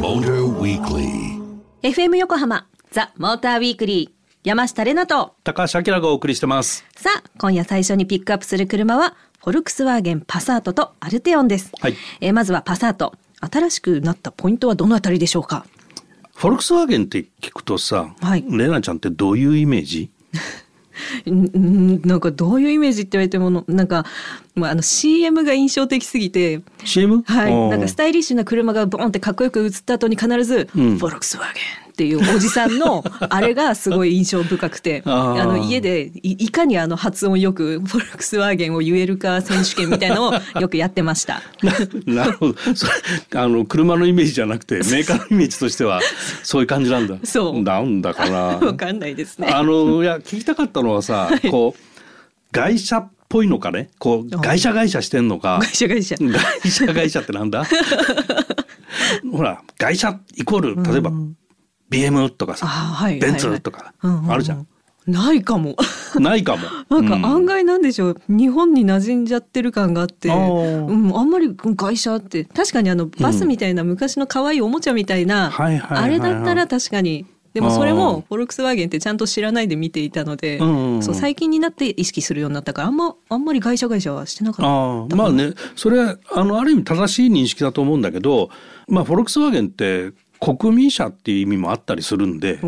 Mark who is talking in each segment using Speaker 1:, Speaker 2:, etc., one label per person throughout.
Speaker 1: Motor Weekly.
Speaker 2: FM 横浜ザ・モーターウィークリー山下れなと
Speaker 3: 高橋明がお送りしてます。
Speaker 2: さあ今夜最初にピックアップする車はフォルクスワーゲンパサートとアルテオンです、
Speaker 3: はい。
Speaker 2: えーまずはパサート新しくなったポイントはどのあたりでしょうか？
Speaker 3: フォルクスワーゲンって聞くとさ、
Speaker 2: はい。
Speaker 3: レナちゃんってどういうイメージ？
Speaker 2: なんかどういうイメージって言われてものなんか、まあ、あの CM が印象的すぎて。
Speaker 3: CM？
Speaker 2: はい、なんかスタイリッシュな車がボンってかっこよく映った後に必ず、
Speaker 3: うん。
Speaker 2: フォルクスワーゲンっていうおじさんの あれがすごい印象深くて
Speaker 3: あ
Speaker 2: の家でいいかにあの発音よくフォルクスワーゲンを言えるか選手権みたいのを よくやってました。
Speaker 3: なるほど。あの車のイメージじゃなくてメーカーのイメージとしては そういう感じなんだ。
Speaker 2: そう
Speaker 3: なんだかな。
Speaker 2: わかんないですね。
Speaker 3: あのいや聞きたかったのはさ、こう外車っぽいのかね、こう
Speaker 2: あ
Speaker 3: 外車外車してんのか。
Speaker 2: 会社会社。
Speaker 3: 外車外車ってなんだ？ほら外車イコール例えば BM とか
Speaker 2: あ
Speaker 3: さ、
Speaker 2: はい。
Speaker 3: ベン
Speaker 2: はい。はい
Speaker 3: ツとか
Speaker 2: うんうんうん。
Speaker 3: あるじゃん。
Speaker 2: ないかも。
Speaker 3: ないかも。
Speaker 2: なんか案外なんでしょう、日本に馴染んじゃってる感があって、うん、あんまり会社って。確かにあのバスみたいな昔の可愛いおもちゃみたいな、あれだったら確かに。でもそれもフォルクスワーゲンってちゃんと知らないで見ていたので、
Speaker 3: うんうん
Speaker 2: そう最近になって意識するようになったからあんまあんまり会社会社はしてなかった。
Speaker 3: ああまあねそれはあのある意味正しい認識だと思うんだけど、まあ、フォルクスワーゲンって国民車っていう意味もあったりするんで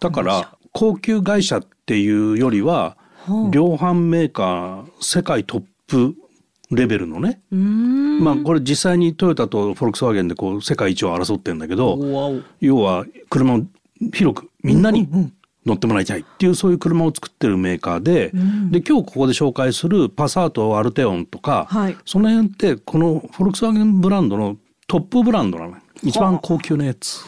Speaker 3: だから高級車っていうよりは
Speaker 2: はあ。
Speaker 3: 量販メーカー世界トップレベルのね、まあこれ実際にトヨタとフォルクスワーゲンでこう世界一を争ってるんだけど要は車を広くみんなに乗ってもらいたいっていうそういう車を作ってるメーカーで,、で今日ここで紹介するパサートアルテオンとか、
Speaker 2: はい。
Speaker 3: その辺ってこのフォルクスワーゲンブランドのトップブランドなの一番高級なやつ。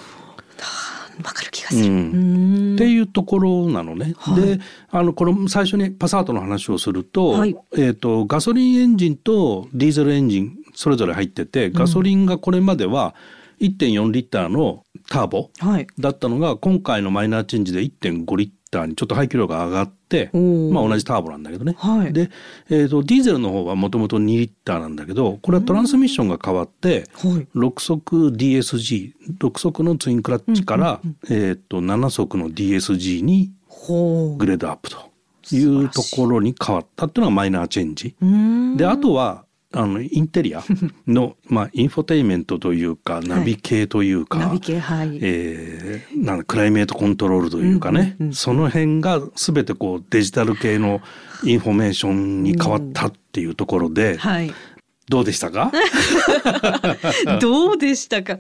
Speaker 2: わかる気がする。
Speaker 3: う
Speaker 2: うんん
Speaker 3: っていうところなのね。であのこの最初にパサートの話をすると,、
Speaker 2: はい
Speaker 3: えー、とガソリンエンジンとディーゼルエンジンそれぞれ入っててガソリンがこれまでは1.4リッターのターボ
Speaker 2: はい。
Speaker 3: だったのが今回のマイナーチェンジで1.5リッターにちょっと排気量が上がってまあ同じターボなんだけどね。
Speaker 2: はい
Speaker 3: で、えー、とディーゼルの方はもともと2リッターなんだけどこれはトランスミッションが変わって、
Speaker 2: はい。
Speaker 3: 6速 DSG6 速のツインクラッチから、えー、と7速の DSG に。グレードアップというところに変わったっていうのがマイナーチェンジ。であとはあのインテリアの、まあ、インフォテインメントというかナビ系というか、
Speaker 2: ナビ系はい。
Speaker 3: えーなんだクライメートコントロールというかね、
Speaker 2: うんうんうん
Speaker 3: その辺が全てこうデジタル系のインフォメーションに変わったっていうところで、
Speaker 2: はい。
Speaker 3: どうでしたか？
Speaker 2: どうでしたか？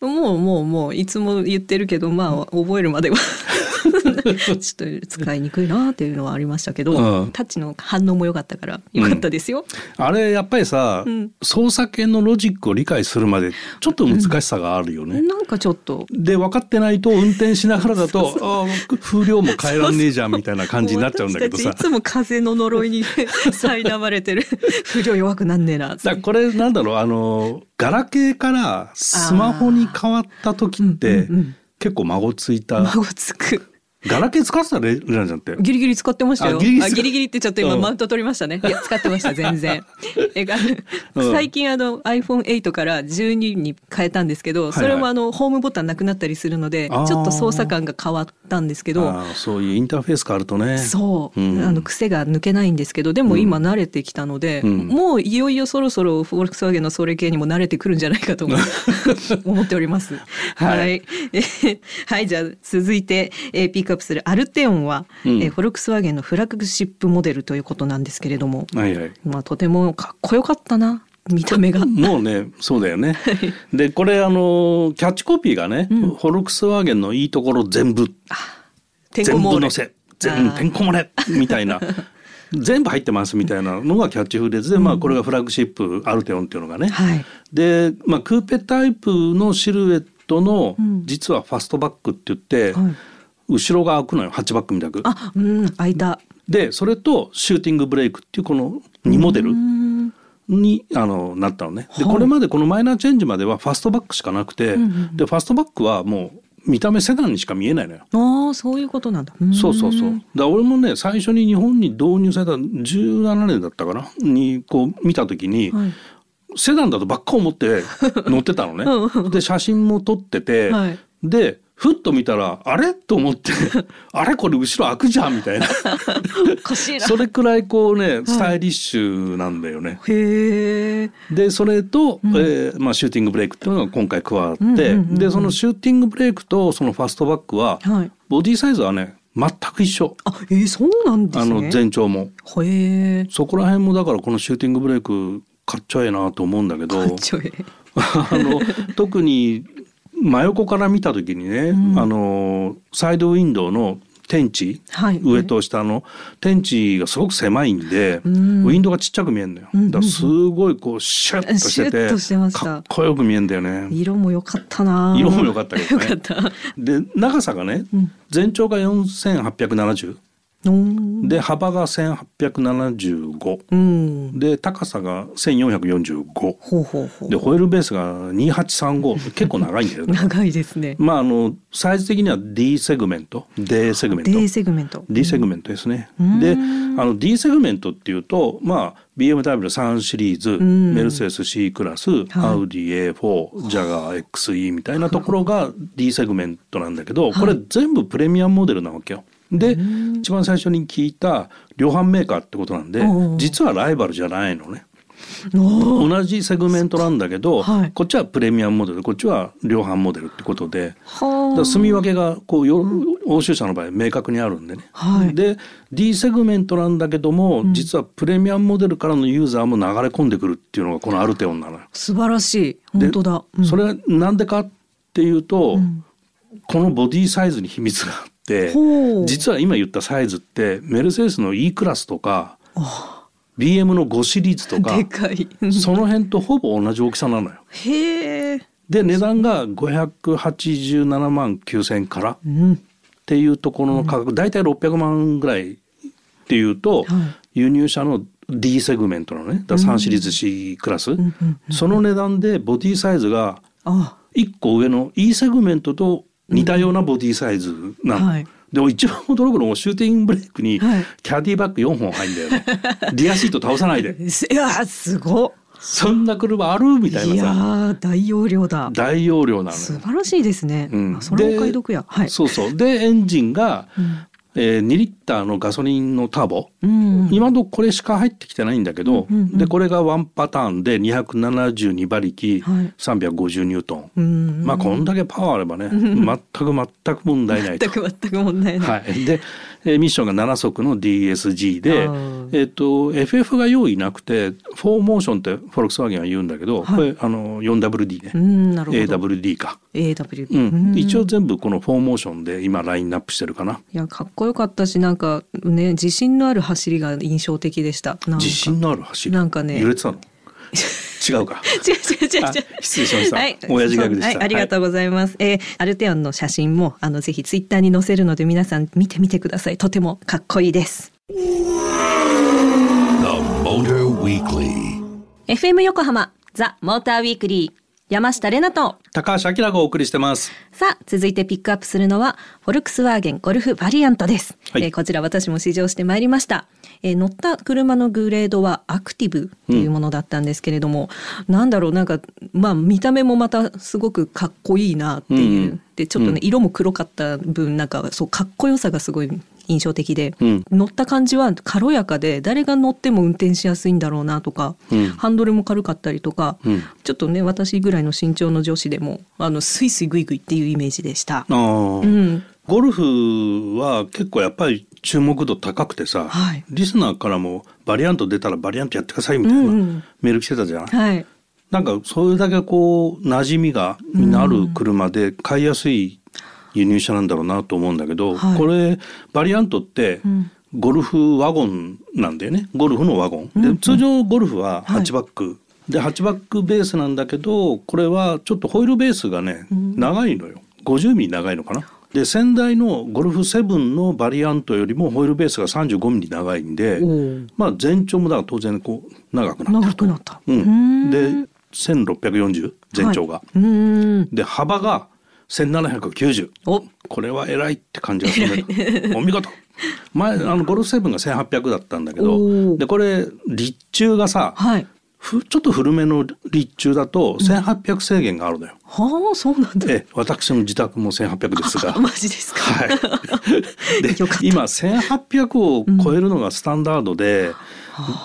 Speaker 2: もうもうもういつも言ってるけど、まあ覚えるまでは ちょっと使いにくいなっていうのはありましたけど、
Speaker 3: うん。
Speaker 2: タッチの反応も良かったから良かったですよ。
Speaker 3: あれやっぱりさ、
Speaker 2: うん。
Speaker 3: 操作系のロジックを理解するまでちょっと難しさがあるよね。
Speaker 2: なんかちょっと。
Speaker 3: で分かってないと運転しながらだとあー風量も変えらんねえじゃんみたいな感じになっちゃうんだけどさ。
Speaker 2: いつも風の呪いに 苛まれてる。不良弱くなんねえな
Speaker 3: だこれなんだろうあのガラケーからスマホに変わった時って
Speaker 2: うんうんうん。
Speaker 3: 結構孫ついた。
Speaker 2: 孫つく。
Speaker 3: ガラケー使ってたレレナちゃんって。
Speaker 2: ギリギリ使ってましたよ。
Speaker 3: あギリギリ
Speaker 2: あギリギリってちょっと今
Speaker 3: うん
Speaker 2: マウント取りましたね。いや使ってました全然。えあ最近あの iPhone8 から12に変えたんですけど、
Speaker 3: い
Speaker 2: それもあのホームボタンなくなったりするので、ちょっと操作感が変わったんですけど。
Speaker 3: そういうインターフェース変わるとね。
Speaker 2: そう、
Speaker 3: うん
Speaker 2: あの癖が抜けないんですけどでも今慣れてきたので、
Speaker 3: うん
Speaker 2: もういよいよそろそろフォルクスワーゲンのそれ系にも慣れてくるんじゃないかと思 思っております。はい、
Speaker 3: はい
Speaker 2: じゃあ続いて、えーピックアップするアルテオンは、
Speaker 3: うん。
Speaker 2: えーフォルクスワーゲンのフラッグシップモデルということなんですけれども、
Speaker 3: はいはい。
Speaker 2: まあ、とてもかっこよかったな見た目が。
Speaker 3: もうねそうだよね。でこれあのキャッチコピーがね、
Speaker 2: うん。
Speaker 3: フォルクスワーゲンのいいところ全部全部のせ全てんこ盛れみたいな。全部入ってますみたいなのがキャッチフレーズで、まあこれがフラッグシップアルテオンっていうのがね。
Speaker 2: はい。
Speaker 3: で、まあ、クーペタイプのシルエットの、
Speaker 2: うん。
Speaker 3: 実はファストバックって言って、
Speaker 2: はい
Speaker 3: 後ろが開くのよハッチバックみたく。
Speaker 2: あうん開いた。
Speaker 3: でそれとシューティングブレイクっていうこの2モデル
Speaker 2: うん
Speaker 3: にあのなったのね。で
Speaker 2: はい
Speaker 3: これまでこのマイナーチェンジまではファストバックしかなくて、
Speaker 2: うんうん
Speaker 3: でファストバックはもう見た目セダンにしか見えないのよ。
Speaker 2: ああそういうことなんだ。
Speaker 3: そうそうそう。だ俺もね最初に日本に導入された17年だったかな？にこう見た時に、
Speaker 2: はい
Speaker 3: セダンだとばっか思って乗ってたのね。で写真も撮ってて、
Speaker 2: はい
Speaker 3: でふっと見たらあれ？と思って あれ？これ後ろ開くじゃんみたいな。それくらいこうねスタイリッシュなんだよね。
Speaker 2: へえ
Speaker 3: でそれと、えーまあ、シューティングブレイクっていうのが今回加わって、
Speaker 2: うんうんうんうん
Speaker 3: でそのシューティングブレイクとそのファストバックは、
Speaker 2: はい。
Speaker 3: ボディサイズはね全く一緒。
Speaker 2: あえー、そうなんですね。
Speaker 3: あの全長も。
Speaker 2: へえ
Speaker 3: そこら辺もだからこのシューティングブレイク買っちゃえなと思うんだけど あの特に真横から見た時にね、
Speaker 2: うん。
Speaker 3: あのサイドウィンドウの天地、
Speaker 2: はい。
Speaker 3: 上と下の天地がすごく狭いんで、
Speaker 2: うん。
Speaker 3: ウィンドウがちっちゃく見えるのよ、
Speaker 2: うんうんうん。
Speaker 3: だからすごいこうシュッとしてて
Speaker 2: て
Speaker 3: かっこよく見えるんだよね。
Speaker 2: 色も良かったな。
Speaker 3: 色も良かったけどね。
Speaker 2: 良かった。
Speaker 3: で長さがね、
Speaker 2: うん。
Speaker 3: 全長が4870
Speaker 2: おー
Speaker 3: で幅が1875
Speaker 2: うん。
Speaker 3: で高さが1445
Speaker 2: ほうほうほう。
Speaker 3: でホイールベースが2835結構長いんだよね。
Speaker 2: 長いですね。
Speaker 3: まああのサイズ的には D セグメント。D セグメント。
Speaker 2: D セグメント。
Speaker 3: D セグメントですね。
Speaker 2: うん。
Speaker 3: であの D セグメントっていうとまあ BMW3 シリーズ、
Speaker 2: ん。
Speaker 3: メルセデス C クラス、アウディ A4 ジャガー XE みたいなところが D セグメントなんだけど、これ全部プレミアムモデルなわけよ。で一番最初に聞いた量販メーカーってことなんで実はライバルじゃないのね。同じセグメントなんだけど、
Speaker 2: はい。
Speaker 3: こっちはプレミアムモデルこっちは量販モデルってことで住み分けがこうよ欧州車の場合明確にあるんでね。
Speaker 2: はい。
Speaker 3: で D セグメントなんだけども、実はプレミアムモデルからのユーザーも流れ込んでくるっていうのがこのアルテオンなのよ。
Speaker 2: 素晴らしい。
Speaker 3: で
Speaker 2: 本当だ、うん。
Speaker 3: それはなんでかっていうと、
Speaker 2: ん。
Speaker 3: このボディサイズに秘密があっ実は今言ったサイズってメルセデスの E クラスとか
Speaker 2: あ。
Speaker 3: BM の5シリーズとかその辺とほぼ同じ大きさなのよ。で値段が587万9,000からっ
Speaker 2: うん。
Speaker 3: ていうところの価格、大体600万ぐらいっていうと、
Speaker 2: はい。
Speaker 3: 輸入車の D セグメントのねだから3シリーズ C クラス、
Speaker 2: うんうん
Speaker 3: その値段でボディサイズが
Speaker 2: あ。
Speaker 3: 1個上の E セグメントと似たようなボディサイズなの。
Speaker 2: はい。
Speaker 3: でも一番驚くのはシューティングブレイクに
Speaker 2: はい。
Speaker 3: キャディバッグ4本入んだよね。リアシート倒さないで。
Speaker 2: いやすごっ。
Speaker 3: そんな車あるみたい
Speaker 2: いや
Speaker 3: な
Speaker 2: 大容量だ。
Speaker 3: 大容量なのよ。
Speaker 2: 素晴らしいですね、
Speaker 3: うん。
Speaker 2: あそれお買い得や。はい。
Speaker 3: そうそう。でエンジンが、
Speaker 2: うん
Speaker 3: えー2リッターのガソリンのターボ、
Speaker 2: うん。
Speaker 3: 今のとここれしか入ってきてないんだけど、
Speaker 2: うんうんうん。
Speaker 3: でこれがワンパターンで272馬力、
Speaker 2: はい。
Speaker 3: 350ニュートン、
Speaker 2: うん
Speaker 3: まあこんだけパワーあればね、全く全く問題ないと。
Speaker 2: 全。く全く問題ない、
Speaker 3: はい、で、えーミッションが7速の DSG でえっと FF が用意なくて4MOTION ってフォルクスワーゲンは言うんだけど、
Speaker 2: はい。
Speaker 3: これあの 4WD ね、
Speaker 2: うん
Speaker 3: AWD か、
Speaker 2: AW、
Speaker 3: うん。
Speaker 2: うん。
Speaker 3: 一応全部この 4MOTION で今ラインナップしてるかな。
Speaker 2: いやかっこよかったしなんかね自信のある走りが印象的でした。
Speaker 3: 自信のある走り？
Speaker 2: なんかね。
Speaker 3: 揺れてたの？違うか
Speaker 2: 違う違う違う違う
Speaker 3: あ失礼しました
Speaker 2: はい、
Speaker 3: 親父ギャグでした
Speaker 2: はい、ありがとうございます。えーアルテオンの写真もあのぜひツイッターに載せるので皆さん見てみてください。とてもかっこいいです。
Speaker 1: The Motor Weekly.
Speaker 2: FM 横浜ザ・モーターウィークリー山下れなと。
Speaker 3: 高橋明がお送りしてます。
Speaker 2: さあ続いてピックアップするのはフォルクスワーゲンゴルフバリアントです、
Speaker 3: はい。
Speaker 2: えーこちら私も試乗してまいりました、えー乗った車のグレードはアクティブっていうものだったんですけれども、なんだろうなんかまあ見た目もまたすごくかっこいいなっていう、
Speaker 3: うん。
Speaker 2: でちょっとね、
Speaker 3: うん。
Speaker 2: 色も黒かった分なんかそうかっこよさがすごい印象的で、
Speaker 3: うん。
Speaker 2: 乗った感じは軽やかで誰が乗っても運転しやすいんだろうなとか、
Speaker 3: うん。
Speaker 2: ハンドルも軽かったりとか、
Speaker 3: うん。
Speaker 2: ちょっとね私ぐらいの身長の女子でもあのスイスイグイグイっていうイメージでした。うん、
Speaker 3: ゴルフは結構やっぱり注目度高くてさ、
Speaker 2: はい。
Speaker 3: リスナーからもバリアント出たらバリアントやってくださいみたいな
Speaker 2: うんうん。
Speaker 3: メール来てたじゃん、
Speaker 2: はい、
Speaker 3: なんかそれだけこう馴染みがある車で買いやすい輸入車なんだろうなと思うんだけど、
Speaker 2: はい。
Speaker 3: これバリアントって
Speaker 2: ん。
Speaker 3: ゴルフワゴンなんだよね。ゴルフのワゴン。で通常ゴルフはハッチバック、でハッチバックベースなんだけどこれはちょっとホイールベースがね長いのよ。50ミリ長いのかな。で先代のゴルフ7のバリアントよりもホイールベースが35ミリ長いんでまあ全長もだから当然こう長くなって
Speaker 2: 長くなった。
Speaker 3: う
Speaker 2: うん
Speaker 3: ん、で1640全長が、
Speaker 2: はい、うん。
Speaker 3: で幅が1790
Speaker 2: お。
Speaker 3: これは偉いって感じがするねお見事。前あのゴルフ7が1800だったんだけどでこれ立中がさ
Speaker 2: はい。
Speaker 3: ふちょっと古めの立中だと1800制限があるのよ。
Speaker 2: はあそうなんだ。
Speaker 3: ええ私の自宅も1800ですが。
Speaker 2: マジですか。
Speaker 3: はい、で今1800を超えるのがスタンダードで、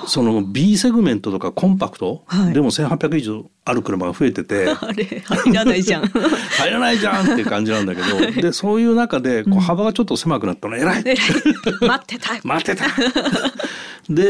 Speaker 3: その B セグメントとかコンパクト、
Speaker 2: はい。
Speaker 3: でも1800以上ある車が増えてて
Speaker 2: あれ入らないじゃん。
Speaker 3: 入らないじゃんっていう感じなんだけどでそういう中でこう幅がちょっと狭くなったの。偉い、
Speaker 2: えらい。待ってた。
Speaker 3: 待ってた。で、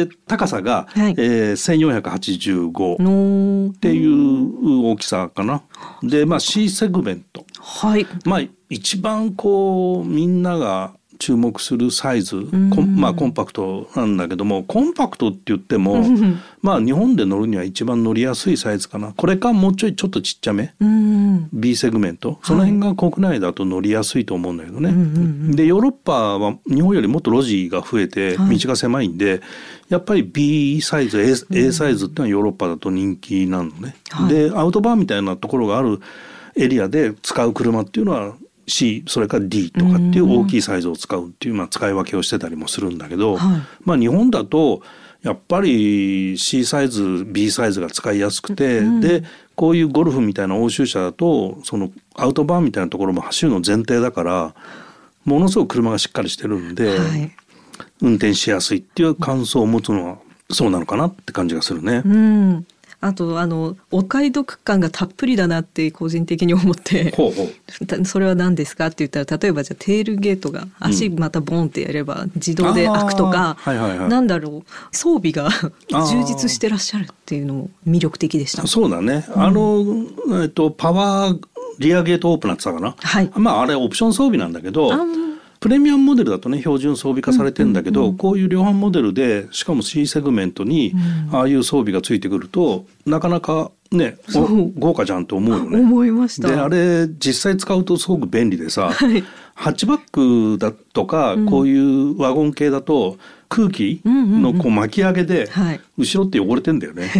Speaker 3: えー高さが、
Speaker 2: はい。
Speaker 3: えー、1485
Speaker 2: の
Speaker 3: っていう大きさかな。でまあ C セグメント。
Speaker 2: はい。
Speaker 3: まあ一番こうみんなが注目するサイズ、コンまあコンパクトなんだけどもコンパクトって言ってもまあ日本で乗るには一番乗りやすいサイズかな。これかもうちょいちょっとちっちゃめ？
Speaker 2: うん。
Speaker 3: B セグメント？その辺が国内だと乗りやすいと思うんだけどね。でヨーロッパは日本よりもっと路地が増えて
Speaker 2: はい。
Speaker 3: 道が狭いんで、やっぱり B サイズ A, A サイズってのはヨーロッパだと人気なのね。
Speaker 2: はい。
Speaker 3: でアウトバーンみたいなところがあるエリアで使う車っていうのは C それから D とかっていう大きいサイズを使うっていう、まあ、使い分けをしてたりもするんだけど、
Speaker 2: はい
Speaker 3: まあ日本だとやっぱり C サイズ B サイズが使いやすくて、でこういうゴルフみたいな欧州車だとそのアウトバーンみたいなところも走るの前提だからものすごく車がしっかりしてるんで、
Speaker 2: はい。
Speaker 3: 運転しやすいっていう感想を持つのはそうなのかなって感じがするね。
Speaker 2: うん。あとあのお買い得感がたっぷりだなって個人的に思って。
Speaker 3: ほうほう。
Speaker 2: たそれは何ですか？って言ったら例えばじゃあテールゲートが足またボンってやれば自動で開くとか、
Speaker 3: あーはいはいはい。
Speaker 2: なんだろう装備が
Speaker 3: ー。
Speaker 2: 充実してらっしゃるっていうのも魅力的でした。
Speaker 3: そうだね。あの、えっと、パワーリアゲートオープナーって言ったかな？
Speaker 2: はい。
Speaker 3: まあ、あれオプション装備なんだけどプレミアムモデルだとね、標準装備化されてんだけど、こういう量販モデルで、しかも C セグメントに、ああいう装備がついてくると、なかなかね、豪華じゃんと思うよね。
Speaker 2: 思いました。
Speaker 3: であれ実際使うとすごく便利でさ、
Speaker 2: はい。
Speaker 3: ハッチバックだとか、こういうワゴン系だと空気のこう巻き上げで、
Speaker 2: はい。
Speaker 3: 後ろって汚れてんだよね。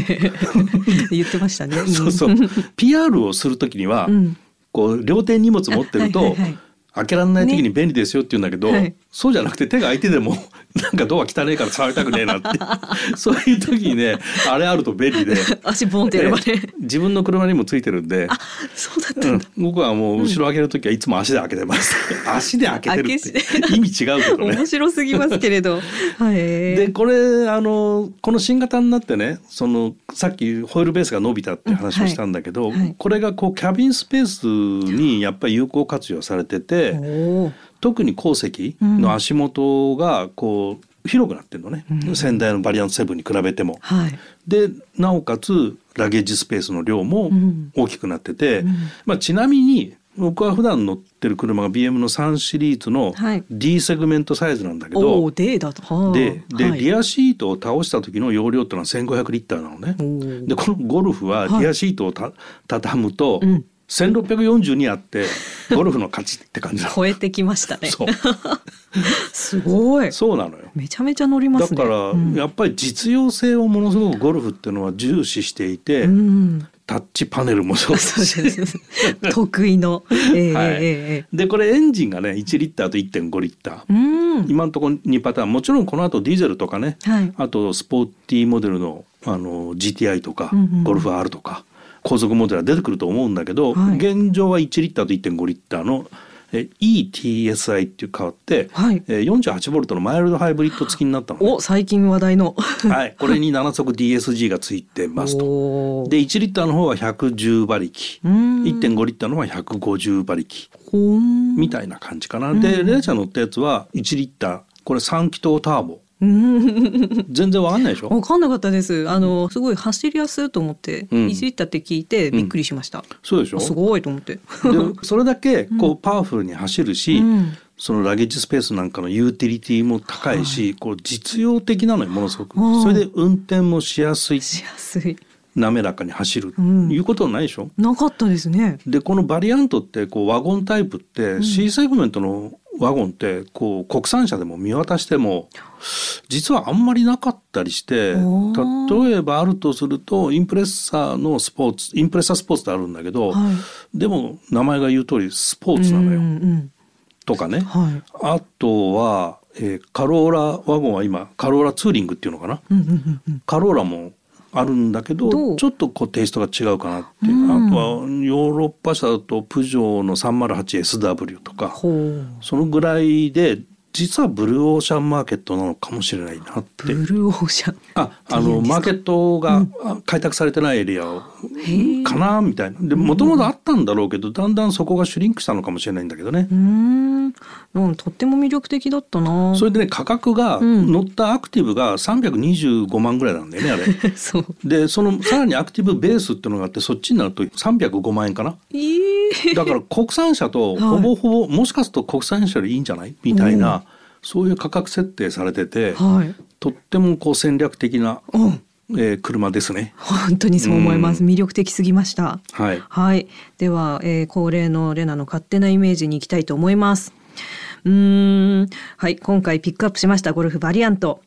Speaker 2: 言ってましたね。
Speaker 3: そうそう。PR をするときには、
Speaker 2: ん。
Speaker 3: こう両手に荷物持ってると、
Speaker 2: はいはいはい
Speaker 3: 開けられない時に便利ですよって言うんだけど、
Speaker 2: はい。
Speaker 3: そうじゃなくて手が空いてでもなんかドア汚ねえから触りたくねえなって そういう時にねあれあると便利で
Speaker 2: 足ボンってやればね。
Speaker 3: で自分の車にもついてるんで。
Speaker 2: そうだった
Speaker 3: うんん
Speaker 2: だ。
Speaker 3: 僕はもう後ろ開ける時はいつも足で開けてます。足で開けてるって
Speaker 2: 開
Speaker 3: 意味違うけどね
Speaker 2: 面。白すぎますけれど。はい。
Speaker 3: でこれあのこの新型になってねそのさっきホイールベースが伸びたって話をしたんだけど、
Speaker 2: うんはい
Speaker 3: これがこうキャビンスペースにやっぱり有効活用されてて、特に後席の足元がこう広くなってるのね、先代のバリアント7に比べても。
Speaker 2: はい。
Speaker 3: でなおかつラゲージスペースの量も
Speaker 2: ん。
Speaker 3: 大きくなってて、まあ、ちなみに僕は普段乗ってる車が BM の3シリーズの
Speaker 2: はい。
Speaker 3: D セグメントサイズなんだけ
Speaker 2: お
Speaker 3: ど、
Speaker 2: お、デーだと。はあ。
Speaker 3: でで、
Speaker 2: はい。
Speaker 3: リアシートを倒した時の容量っていうのは1500リッターなのね。でこのゴルフは
Speaker 2: はい。
Speaker 3: リアシートをた、畳むと、
Speaker 2: うん
Speaker 3: 1642あってゴルフの勝ちって感じ。
Speaker 2: 超えてきましたね。
Speaker 3: そう
Speaker 2: すごい。
Speaker 3: そうなのよ。
Speaker 2: めちゃめちゃ乗りますね。
Speaker 3: だから、
Speaker 2: うん
Speaker 3: やっぱり実用性をものすごくゴルフっていうのは重視していて、
Speaker 2: うん。
Speaker 3: タッチパネルもそうだし
Speaker 2: です。得意の。ええ
Speaker 3: はい
Speaker 2: ええ
Speaker 3: でこれエンジンがね1リッターと1.5リッター、
Speaker 2: うん。
Speaker 3: 今のところ2パターンもちろんこの後ディーゼルとかね、
Speaker 2: はい
Speaker 3: あとスポーティーモデルのあの GTI とか、
Speaker 2: うんうん
Speaker 3: ゴルフ R とか高速モデルは出てくると思うんだけど、
Speaker 2: はい
Speaker 3: 現状は1リッターと1.5リッターのえ ETSI っていう変わって、
Speaker 2: はい
Speaker 3: えー48ボルトのマイルドハイブリッド付きになったのね、
Speaker 2: お、最近話題の。
Speaker 3: はい、これに7速 DSG がついてますと。で1リッターの方は110馬力
Speaker 2: うん
Speaker 3: 1.5リッターの方は150馬力。みたいな感じかな。でレナちゃん乗ったやつは1リッターこれ3気筒ターボ
Speaker 2: うん。
Speaker 3: 全然わかんないでしょ？
Speaker 2: わかんなかったです。あの、すごい走りやすいと思って、
Speaker 3: うん。
Speaker 2: 1リッターって聞いてびっくりしました。
Speaker 3: そうでしょ？
Speaker 2: すごいと思って。
Speaker 3: で それだけこうパワフルに走るし、
Speaker 2: うん。
Speaker 3: そのラゲージスペースなんかのユーティリティも高いし、こう実用的なのよものすごく。
Speaker 2: うん
Speaker 3: それで運転もしやすい
Speaker 2: しやすい。
Speaker 3: 滑らかに走る、
Speaker 2: うん。
Speaker 3: いうことはないでしょ？
Speaker 2: なかったですね。
Speaker 3: でこのバリアントってこうワゴンタイプって C セグメントのワゴンってこう国産車でも見渡しても実はあんまりなかったりして例えばあるとするとインプレッサーのスポーツインプレッサースポーツってあるんだけど、
Speaker 2: はい。
Speaker 3: でも名前が言う通りスポーツなのよ、
Speaker 2: うんうん。
Speaker 3: とかね、
Speaker 2: はい。
Speaker 3: あとは、えーカローラワゴンは今カローラツーリングっていうのかな、
Speaker 2: うんうんうんうん。
Speaker 3: カローラもあるんだけどちょっとこうテイストが違うかなっていう、
Speaker 2: うん。
Speaker 3: あとはヨーロッパ車だとプジョーの 308SW とかそのぐらいで実はブルーオーシャンマーケットなのかもしれないなって。
Speaker 2: ブルーオーシャン。
Speaker 3: ああのマーケットがあ開拓されてないエリアかなみたいな。でもともとあったんだろうけどだんだんそこがシュリンクしたのかもしれないんだけどね。
Speaker 2: うーん。うんとっても魅力的だったな。
Speaker 3: それでね価格が
Speaker 2: うん。
Speaker 3: 乗ったアクティブが325万ぐらいなんだよねあれ。
Speaker 2: そう。
Speaker 3: でそのさらにアクティブベースっていうのがあってそっちになると305万円かな。
Speaker 2: ええ
Speaker 3: だから国産車と
Speaker 2: はい
Speaker 3: ほぼほぼ、もしかすると国産車よりいいんじゃない？みたいな、そういう価格設定されてて、
Speaker 2: はい。
Speaker 3: とってもこう戦略的な、
Speaker 2: うん。
Speaker 3: えー車ですね。
Speaker 2: 本当にそう思います、
Speaker 3: う
Speaker 2: 魅力的すぎました。
Speaker 3: はい。
Speaker 2: はい。では、えー恒例のレナの勝手なイメージに行きたいと思います。うーん。はい。今回ピックアップしましたゴルフバリアント。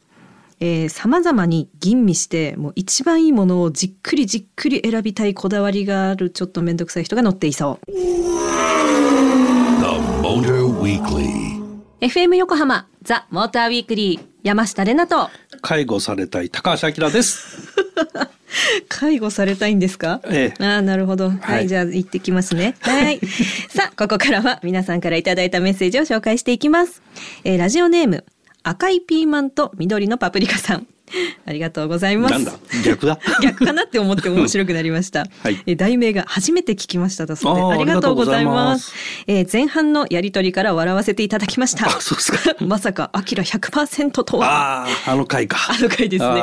Speaker 2: さまざまに吟味してもう一番いいものをじっくりじっくり選びたいこだわりがあるちょっと面倒くさい人が乗っていそう。
Speaker 1: The Motor Weekly.
Speaker 2: FM 横浜ザ・モーターウィークリー山下れなと。
Speaker 3: 介護されたい高橋明です。
Speaker 2: 介護されたいんですか？
Speaker 3: ええ。
Speaker 2: ああなるほど。はい、
Speaker 3: はい。
Speaker 2: じゃあ行ってきますね。はい。さあここからは皆さんからいただいたメッセージを紹介していきます、えーラジオネーム赤いピーマンと緑のパプリカさん ありがとうございます
Speaker 3: だ？逆だ？
Speaker 2: 逆かなって思って面白くなりました。
Speaker 3: はい
Speaker 2: えー題名が初めて聞きましただそうで
Speaker 3: あ
Speaker 2: りがとうございます。
Speaker 3: あ
Speaker 2: えー前半のやりとりから笑わせていただきました。
Speaker 3: あそうですか
Speaker 2: まさかアキラ100%とは。
Speaker 3: あああの回か。
Speaker 2: あの回ですね。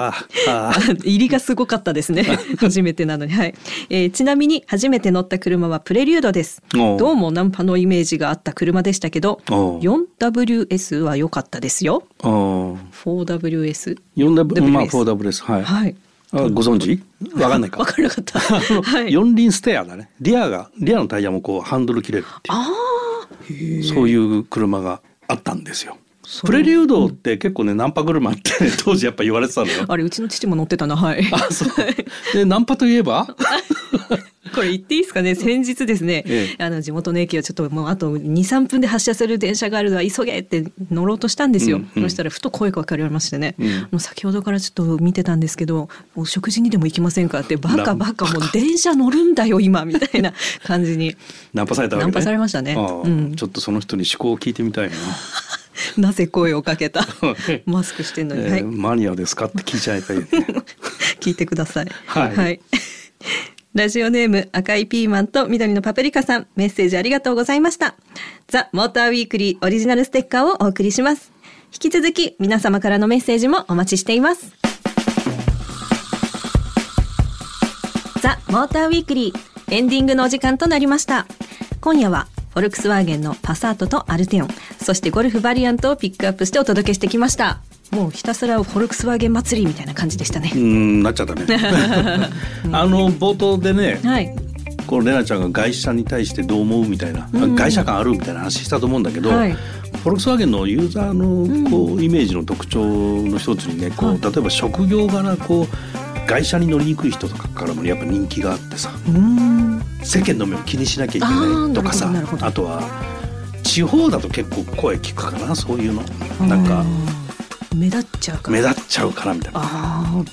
Speaker 2: 入りがすごかったですね。初めてなのに。はい。えーちなみに初めて乗った車はプレリュードです。どうもナンパのイメージがあった車でしたけど、
Speaker 3: おう
Speaker 2: 4WS は良かったですよ。
Speaker 3: あー
Speaker 2: 4WS。
Speaker 3: 4W まあ
Speaker 2: WS
Speaker 3: 4W です。はい。
Speaker 2: はい。
Speaker 3: あご存知？わかんないか。
Speaker 2: わからなかった。
Speaker 3: 四輪ステアだね。リアがリアのタイヤもこうハンドル切れるっていう。
Speaker 2: あ
Speaker 3: そういう車があったんですよ。プレリュードって結構ねナンパ車って 当時やっぱ言われてたのよ
Speaker 2: あ。あれうちの父も乗ってたなはい。
Speaker 3: あそう。でナンパといえば？
Speaker 2: これ言っていいですかね？先日ですね、
Speaker 3: ええ。
Speaker 2: あの地元の駅をちょっともうあと23分で発車する電車があるのは急げって乗ろうとしたんですよ、
Speaker 3: うんうん。
Speaker 2: そしたらふと声がかけられましてね、
Speaker 3: うん。
Speaker 2: もう先ほどからちょっと見てたんですけどお食事にでも行きませんかってバカバカもう電車乗るんだよ 今みたいな感じに。
Speaker 3: ナンパされたわけね。
Speaker 2: ナンパされましたね。うん。
Speaker 3: ちょっとその人に思考を聞いてみたいな。
Speaker 2: なぜ声をかけた？マスクしてんのに、
Speaker 3: えー
Speaker 2: はい。
Speaker 3: マニアですか？って聞いちゃいたいね。
Speaker 2: 聞いてください。
Speaker 3: はい
Speaker 2: ラジオネーム赤いピーマンと緑のパプリカさんメッセージありがとうございました。ザ・モーターウィークリーオリジナルステッカーをお送りします。引き続き皆様からのメッセージもお待ちしています。The Motor Weekly エンディングのお時間となりました。今夜はフォルクスワーゲンのパサートとアルテオン、そしてゴルフバリアントをピックアップしてお届けしてきました。もうひたすらフォルクスワーゲン祭りみたいな感じでしたね
Speaker 3: う。んなっちゃったね。あの冒頭でね、
Speaker 2: はい。
Speaker 3: こうレナちゃんが外車に対してどう思うみたいな、
Speaker 2: うん
Speaker 3: 外車感あるみたいな話したと思うんだけど、
Speaker 2: はい
Speaker 3: フォルクスワーゲンのユーザーのこうイメージの特徴の一つにねこう
Speaker 2: はい
Speaker 3: 例えば職業柄こう外車に乗りにくい人とかからもやっぱ人気があってさ
Speaker 2: うーん。
Speaker 3: 世間の目を気にしなきゃいけないとかさあとは地方だと結構声聞くかなそういうのなんか
Speaker 2: あー目立っちゃうから。
Speaker 3: 目立っちゃうからみたいな
Speaker 2: あ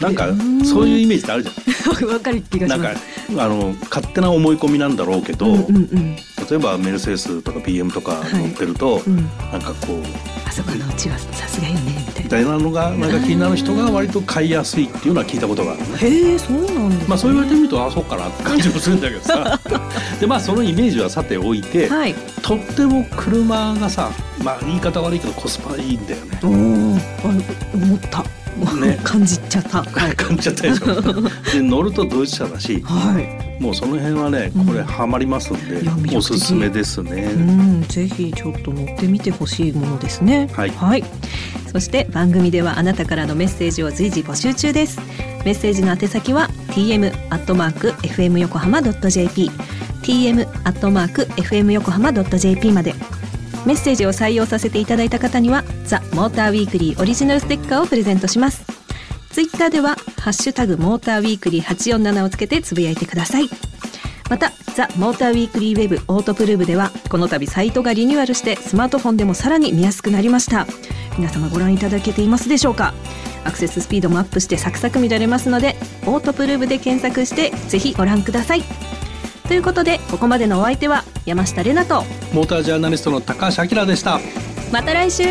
Speaker 3: なんか
Speaker 2: うん
Speaker 3: そういうイメージってあるじゃ
Speaker 2: あ、わかる気が
Speaker 3: んなんか
Speaker 2: します。
Speaker 3: あの勝手な思い込みなんだろうけど、
Speaker 2: うんうんうん。
Speaker 3: 例えばメルセデスとか BM とか乗ってると、
Speaker 2: うん。
Speaker 3: なんかこう
Speaker 2: あそこのうちはさすがよね
Speaker 3: みたいな。のがなんか気になる人が割と買いやすいっていうのは聞いたことがあるね。
Speaker 2: へえ、そうなんです、ね。
Speaker 3: まあそう言われてみるとあそうかなって感じもするんだけどさ でまあそのイメージはさておいて、
Speaker 2: はい。
Speaker 3: とっても車がさまあ言い方悪いけどコスパいいんだよね。
Speaker 2: おお、思った。
Speaker 3: ね
Speaker 2: 感じちゃった。はい。
Speaker 3: 感じちゃったでしょで乗るとドイツ車だし
Speaker 2: はい。
Speaker 3: もうその辺はねこれハマりますんで、
Speaker 2: いや魅力的
Speaker 3: おすすめですね。
Speaker 2: うん、ぜひちょっと乗ってみてほしいものですね。
Speaker 3: はい
Speaker 2: そして番組ではあなたからのメッセージを随時募集中です。メッセージの宛先は tm アットマーク fm 横浜ドット jp、tm アットマーク fm 横浜ドット jp まで。メッセージを採用させていただいた方にはザ・モーターウィークリーオリジナルステッカーをプレゼントします。ツイッターではハッシュタグモーターウィークリー847をつけてつぶやいてください。またザ・モーターウィークリーウェブオートプルーブではこの度サイトがリニューアルしてスマートフォンでもさらに見やすくなりました。皆様ご覧いただけていますでしょうか？アクセススピードもアップしてサクサク見られますのでオートプルーブで検索してぜひご覧ください。ということでここまでのお相手は山下れなと
Speaker 3: モータージャーナリストの高橋明でした。
Speaker 2: また来週